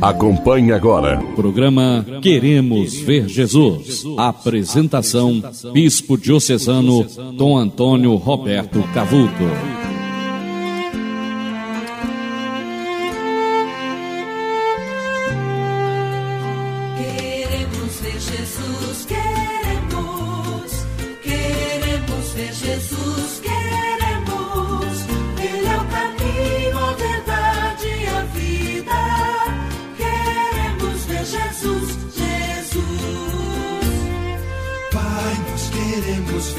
Acompanhe agora. Programa Queremos Ver Jesus. Apresentação: Bispo Diocesano Dom Antônio Roberto Cavuto.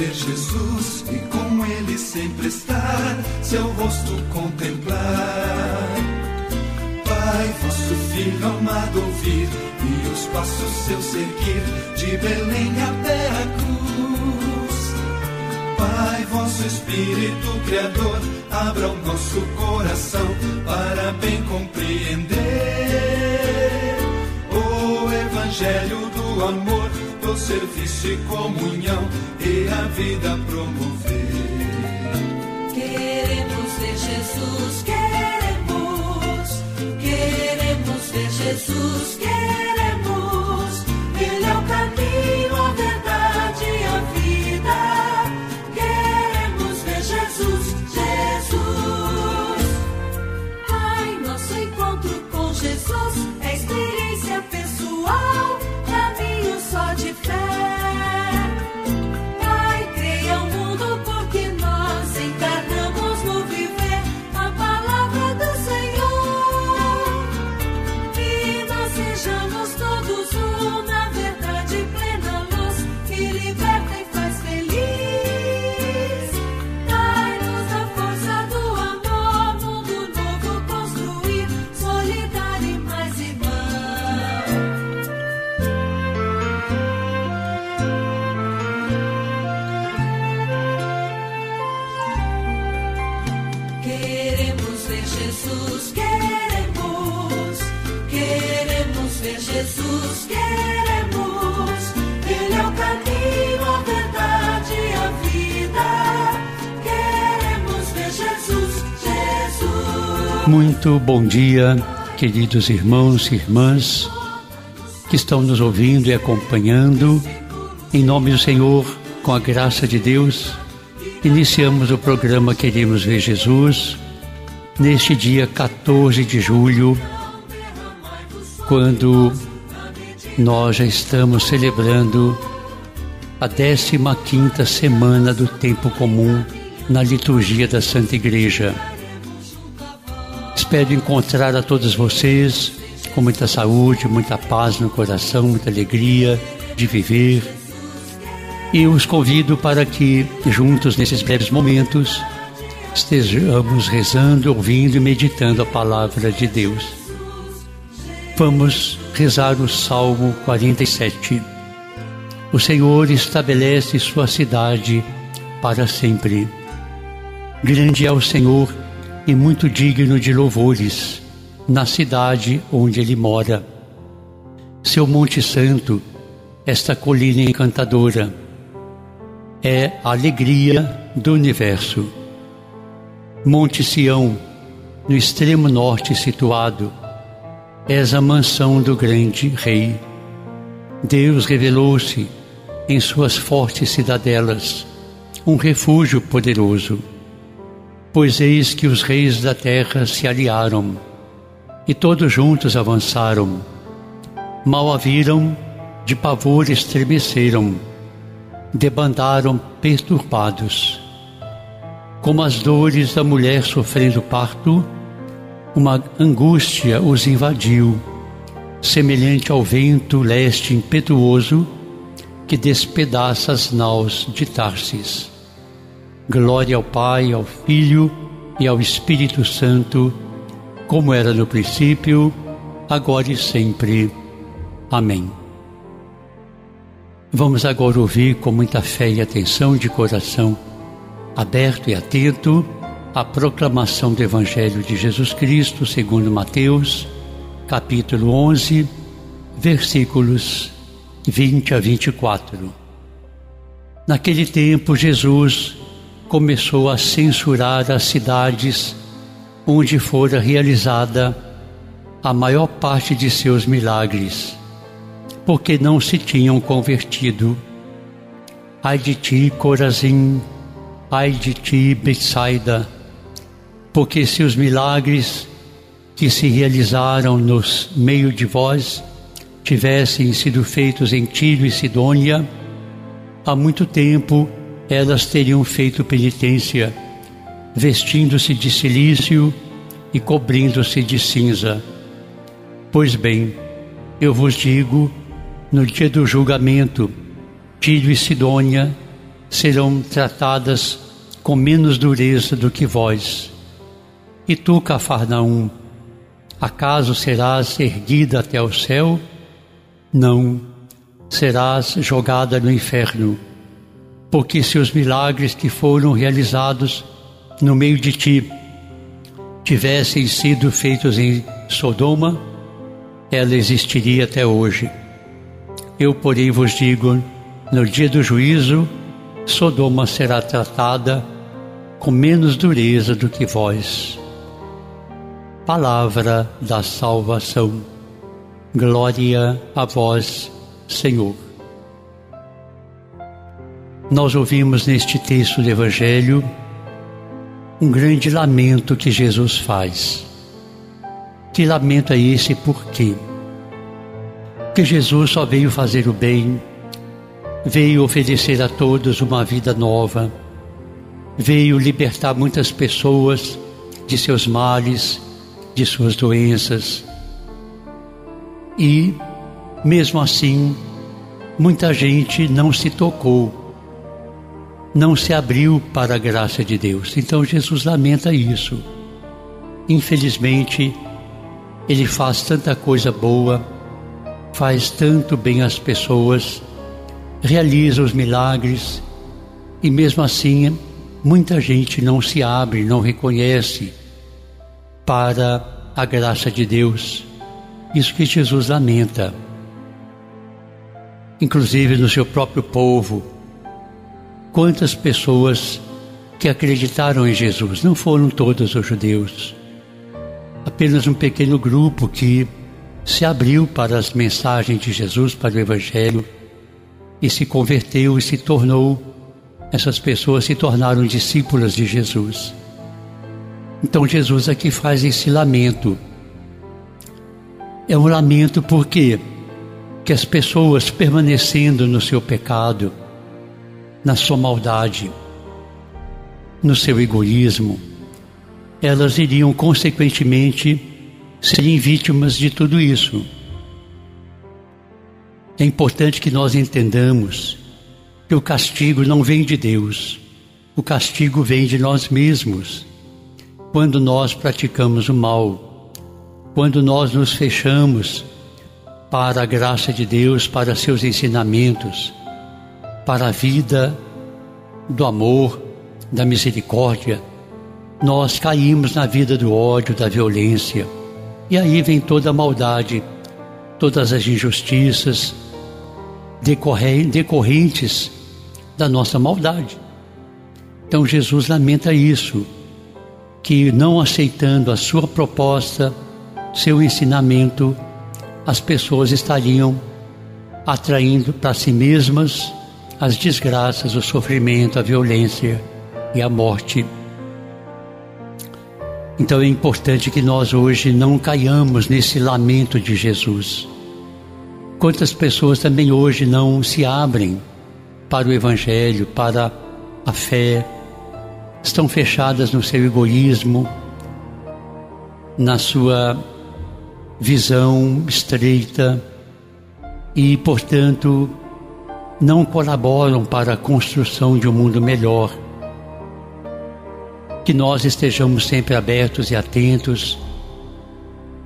Ver Jesus e com Ele sempre estar, seu rosto contemplar. Pai, vosso Filho amado ouvir e os passos seus seguir, de Belém até a cruz. Pai, vosso Espírito Criador, abra o nosso coração para bem compreender o Evangelho do amor, do serviço comunhão e a vida promover. Queremos ver Jesus, queremos, queremos ver Jesus, queremos. Muito bom dia, queridos irmãos e irmãs que estão nos ouvindo e acompanhando. Em nome do Senhor, com a graça de Deus, iniciamos o programa Queremos Ver Jesus neste dia 14 de julho, quando nós já estamos celebrando a 15ª semana do tempo comum na liturgia da Santa Igreja. Espero encontrar a todos vocês com muita saúde, muita paz no coração, muita alegria de viver. E os convido para que, juntos nesses breves momentos, estejamos rezando, ouvindo e meditando a palavra de Deus. Vamos rezar o Salmo 47. O Senhor estabelece sua cidade para sempre. Grande é o Senhor e muito digno de louvores na cidade onde ele mora. Seu Monte Santo, esta colina encantadora, é a alegria do universo. Monte Sião, no extremo norte situado, és a mansão do grande rei. Deus revelou-se em suas fortes cidadelas, um refúgio poderoso. Pois eis que os reis da terra se aliaram e todos juntos avançaram. Mal a viram, de pavor estremeceram, debandaram perturbados. Como as dores da mulher sofrendo parto, uma angústia os invadiu, semelhante ao vento leste impetuoso que despedaça as naus de Tarsis. Glória ao Pai, ao Filho e ao Espírito Santo, como era no princípio, agora e sempre. Amém. Vamos agora ouvir com muita fé e atenção de coração aberto e atento a proclamação do Evangelho de Jesus Cristo segundo Mateus, capítulo 11, versículos 20 a 24. Naquele tempo, Jesus começou a censurar as cidades onde fora realizada a maior parte de seus milagres, porque não se tinham convertido. Ai de ti, Corazim, ai de ti, Betsaida, porque se os milagres que se realizaram nos meio de vós tivessem sido feitos em Tiro e Sidônia, há muito tempo elas teriam feito penitência, vestindo-se de silício e cobrindo-se de cinza. Pois bem, eu vos digo, no dia do julgamento, Tiro e Sidônia serão tratadas com menos dureza do que vós. E tu, Cafarnaum, acaso serás erguida até o céu? Não, serás jogada no inferno. Porque se os milagres que foram realizados no meio de ti tivessem sido feitos em Sodoma, ela existiria até hoje. Eu, porém, vos digo: no dia do juízo, Sodoma será tratada com menos dureza do que vós. Palavra da salvação. Glória a vós, Senhor. Nós ouvimos neste texto do Evangelho um grande lamento que Jesus faz. Que lamento é esse por quê? Porque Jesus só veio fazer o bem, veio oferecer a todos uma vida nova, veio libertar muitas pessoas de seus males, de suas doenças. E, mesmo assim, muita gente não se tocou, não se abriu para a graça de Deus. Então Jesus lamenta isso. Infelizmente, ele faz tanta coisa boa, faz tanto bem às pessoas, realiza os milagres e mesmo assim muita gente não se abre, não reconhece para a graça de Deus. Isso que Jesus lamenta. Inclusive no seu próprio povo, quantas pessoas que acreditaram em Jesus, não foram todos os judeus, apenas um pequeno grupo que se abriu para as mensagens de Jesus, para o Evangelho, e se converteu e se tornou, essas pessoas se tornaram discípulas de Jesus. Então Jesus aqui faz esse lamento. É um lamento porque que as pessoas permanecendo no seu pecado, na sua maldade, no seu egoísmo, elas iriam consequentemente serem vítimas de tudo isso. É importante que nós entendamos que o castigo não vem de Deus, o castigo vem de nós mesmos. Quando nós praticamos o mal, quando nós nos fechamos para a graça de Deus, para seus ensinamentos, para a vida do amor, da misericórdia, nós caímos na vida do ódio, da violência. E aí vem toda a maldade, todas as injustiças decorrentes da nossa maldade. Então Jesus lamenta isso, que não aceitando a sua proposta, seu ensinamento, as pessoas estariam atraindo para si mesmas as desgraças, o sofrimento, a violência e a morte. Então é importante que nós hoje não caiamos nesse lamento de Jesus. Quantas pessoas também hoje não se abrem para o Evangelho, para a fé, estão fechadas no seu egoísmo, na sua visão estreita e, portanto, não colaboram para a construção de um mundo melhor que nós estejamos sempre abertos e atentos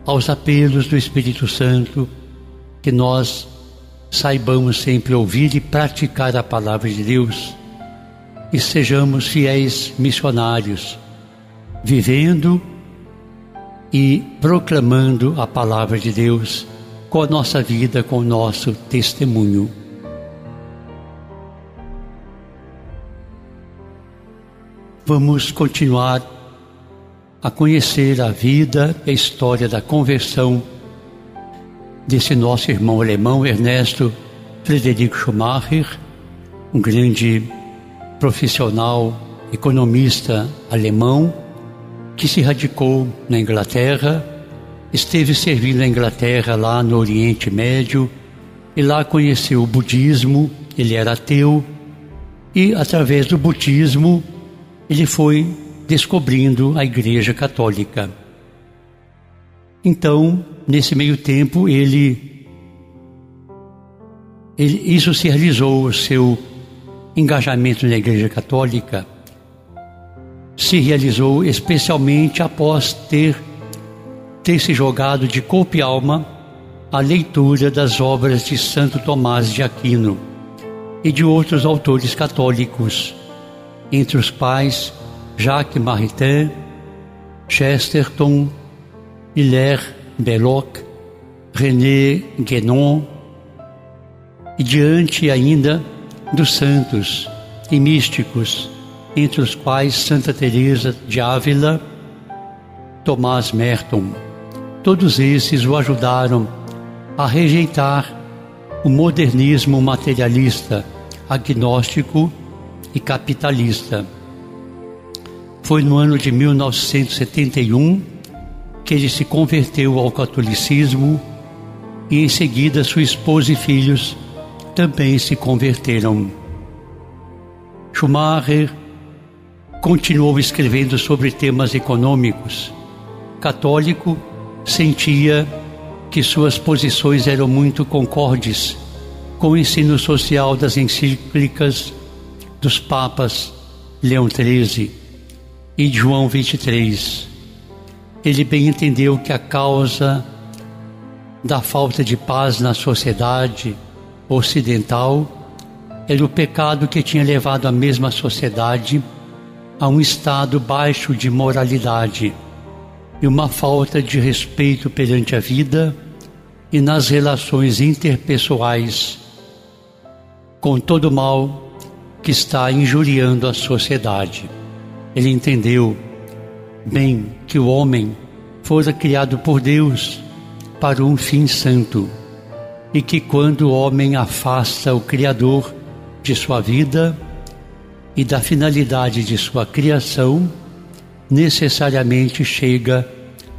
aos apelos do Espírito Santo, que nós saibamos sempre ouvir e praticar a palavra de Deus e sejamos fiéis missionários, vivendo e proclamando a palavra de Deus com a nossa vida, com o nosso testemunho. Vamos continuar a conhecer a vida e a história da conversão desse nosso irmão alemão Ernesto Frederico Schumacher, um grande profissional, economista alemão que se radicou na Inglaterra, esteve servindo a Inglaterra lá no Oriente Médio e lá conheceu o budismo, ele era ateu e através do budismo ele foi descobrindo a Igreja Católica. Então, nesse meio tempo, ele, ele isso se realizou o seu engajamento na Igreja Católica se realizou especialmente após ter ter se jogado de corpo e alma a leitura das obras de Santo Tomás de Aquino e de outros autores católicos, entre os quais Jacques Maritain, Chesterton, Hilaire Belloc, René Guénon, e diante ainda dos santos e místicos, entre os quais Santa Teresa de Ávila, Tomás Merton. Todos esses o ajudaram a rejeitar o modernismo materialista, agnóstico e capitalista. Foi no ano de 1971 que ele se converteu ao catolicismo e em seguida sua esposa e filhos também se converteram. Schumacher continuou escrevendo sobre temas econômicos. Católico, sentia que suas posições eram muito concordes com o ensino social das encíclicas dos papas Leão XIII e João XXIII. Ele bem entendeu que a causa da falta de paz na sociedade ocidental era o pecado que tinha levado a mesma sociedade a um estado baixo de moralidade e uma falta de respeito perante a vida e nas relações interpessoais, com todo o mal que está injuriando a sociedade. Ele entendeu bem que o homem fora criado por Deus para um fim santo e que quando o homem afasta o Criador de sua vida e da finalidade de sua criação, necessariamente chega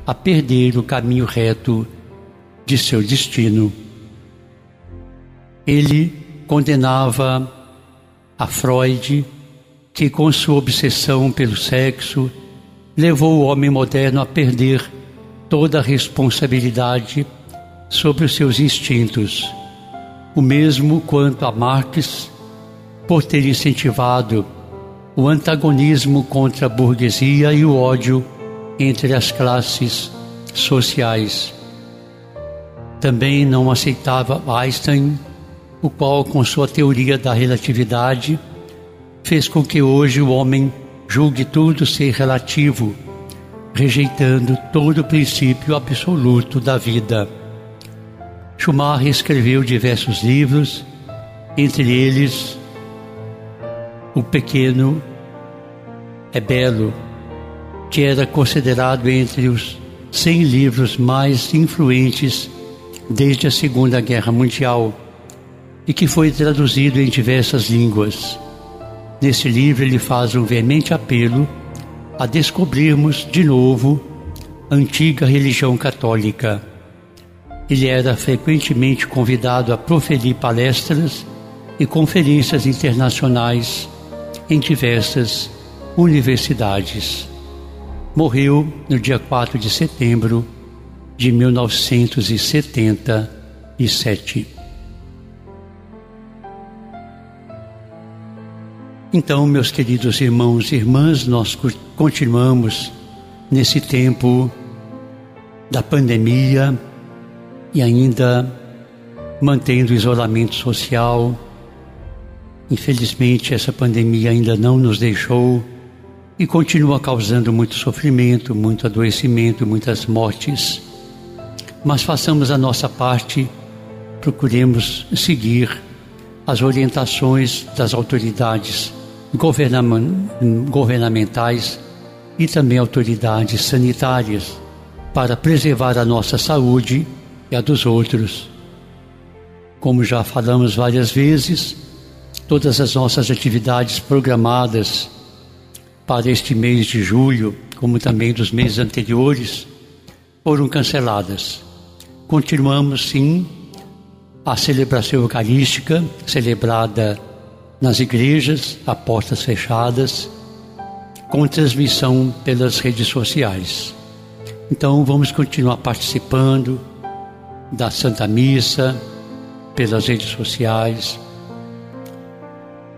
a perder o caminho reto de seu destino. Ele condenava a Freud, que com sua obsessão pelo sexo levou o homem moderno a perder toda a responsabilidade sobre os seus instintos. O mesmo quanto a Marx, por ter incentivado o antagonismo contra a burguesia e o ódio entre as classes sociais. Também não aceitava Einstein, o qual, com sua teoria da relatividade, fez com que hoje o homem julgue tudo ser relativo, rejeitando todo o princípio absoluto da vida. Schumacher escreveu diversos livros, entre eles O Pequeno é Belo, que era considerado entre os 100 livros mais influentes desde a Segunda Guerra Mundial e que foi traduzido em diversas línguas. Nesse livro, ele faz um veemente apelo a descobrirmos de novo a antiga religião católica. Ele era frequentemente convidado a proferir palestras e conferências internacionais em diversas universidades. Morreu no dia 4 de setembro de 1977. Então, meus queridos irmãos e irmãs, nós continuamos nesse tempo da pandemia e ainda mantendo o isolamento social. Infelizmente, essa pandemia ainda não nos deixou e continua causando muito sofrimento, muito adoecimento, muitas mortes. Mas façamos a nossa parte, procuremos seguir as orientações das autoridades governamentais e também autoridades sanitárias para preservar a nossa saúde e a dos outros. Como já falamos várias vezes, todas as nossas atividades programadas para este mês de julho, como também dos meses anteriores, foram canceladas. Continuamos, sim, a celebração eucarística, celebrada nas igrejas, a portas fechadas, com transmissão pelas redes sociais. Então, vamos continuar participando da Santa Missa pelas redes sociais.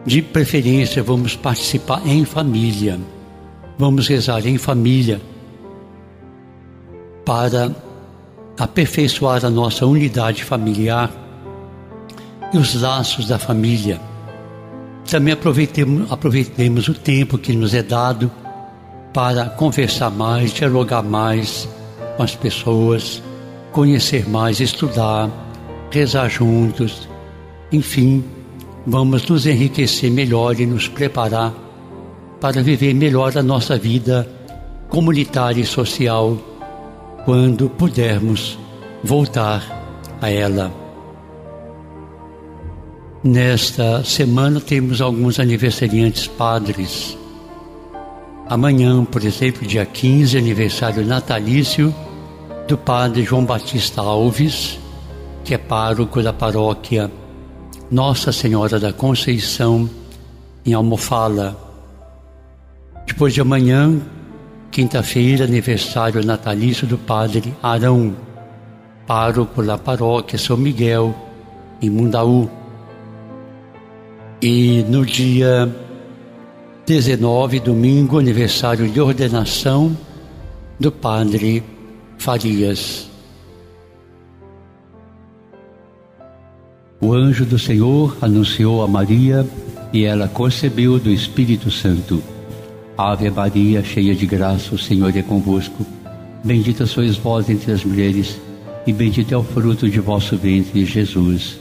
De preferência, vamos participar em família. Vamos rezar em família para aperfeiçoar a nossa unidade familiar e os laços da família. Também aproveitemos, aproveitemos o tempo que nos é dado para conversar mais, dialogar mais com as pessoas, conhecer mais, estudar, rezar juntos, enfim, vamos nos enriquecer melhor e nos preparar para viver melhor a nossa vida comunitária e social quando pudermos voltar a ela. Nesta semana temos alguns aniversariantes padres. Amanhã, por exemplo, dia 15, aniversário natalício do padre João Batista Alves, que é pároco da paróquia Nossa Senhora da Conceição, em Almofala. Depois de amanhã, quinta-feira, aniversário natalício do padre Arão, pároco da paróquia São Miguel, em Mundaú. E no dia 19, domingo, aniversário de ordenação do padre Farias. O anjo do Senhor anunciou a Maria e ela concebeu do Espírito Santo. Ave Maria, cheia de graça, o Senhor é convosco. Bendita sois vós entre as mulheres, e bendito é o fruto de vosso ventre, Jesus.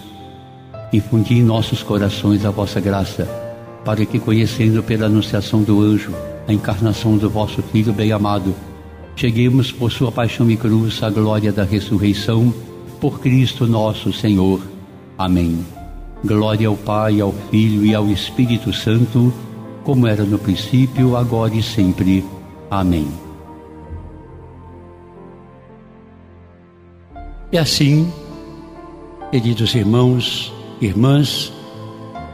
infundi em nossos corações a vossa graça, para que, conhecendo pela anunciação do anjo a encarnação do vosso Filho bem-amado, cheguemos por sua paixão e cruz à glória da ressurreição, por Cristo nosso Senhor. Amém. Glória ao Pai, ao Filho e ao Espírito Santo, como era no princípio, agora e sempre. Amém. E assim, queridos irmãos, irmãs,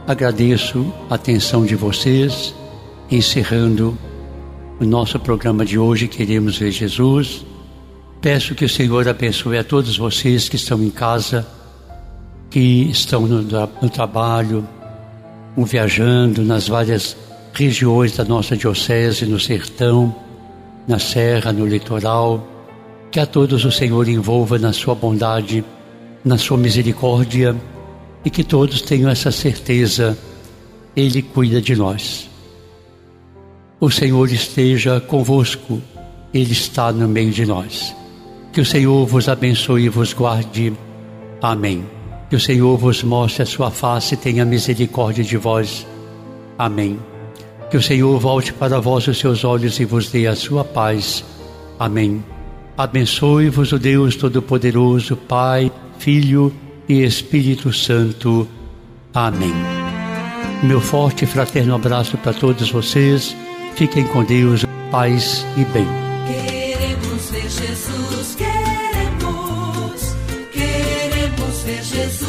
agradeço a atenção de vocês, encerrando o nosso programa de hoje, Queremos Ver Jesus. Peço que o Senhor abençoe a todos vocês que estão em casa, que estão no, no trabalho, ou viajando nas várias regiões da nossa diocese, no sertão, na serra, no litoral. Que a todos o Senhor envolva na sua bondade, na sua misericórdia e que todos tenham essa certeza, Ele cuida de nós. O Senhor esteja convosco, Ele está no meio de nós. Que o Senhor vos abençoe e vos guarde. Amém. Que o Senhor vos mostre a sua face e tenha misericórdia de vós. Amém. Que o Senhor volte para vós os seus olhos e vos dê a sua paz. Amém. Abençoe-vos o Deus Todo-Poderoso, Pai, Filho e e Espírito Santo. Amém. Meu forte e fraterno abraço para todos vocês. Fiquem com Deus, paz e bem. Queremos ver Jesus, queremos, queremos ver Jesus.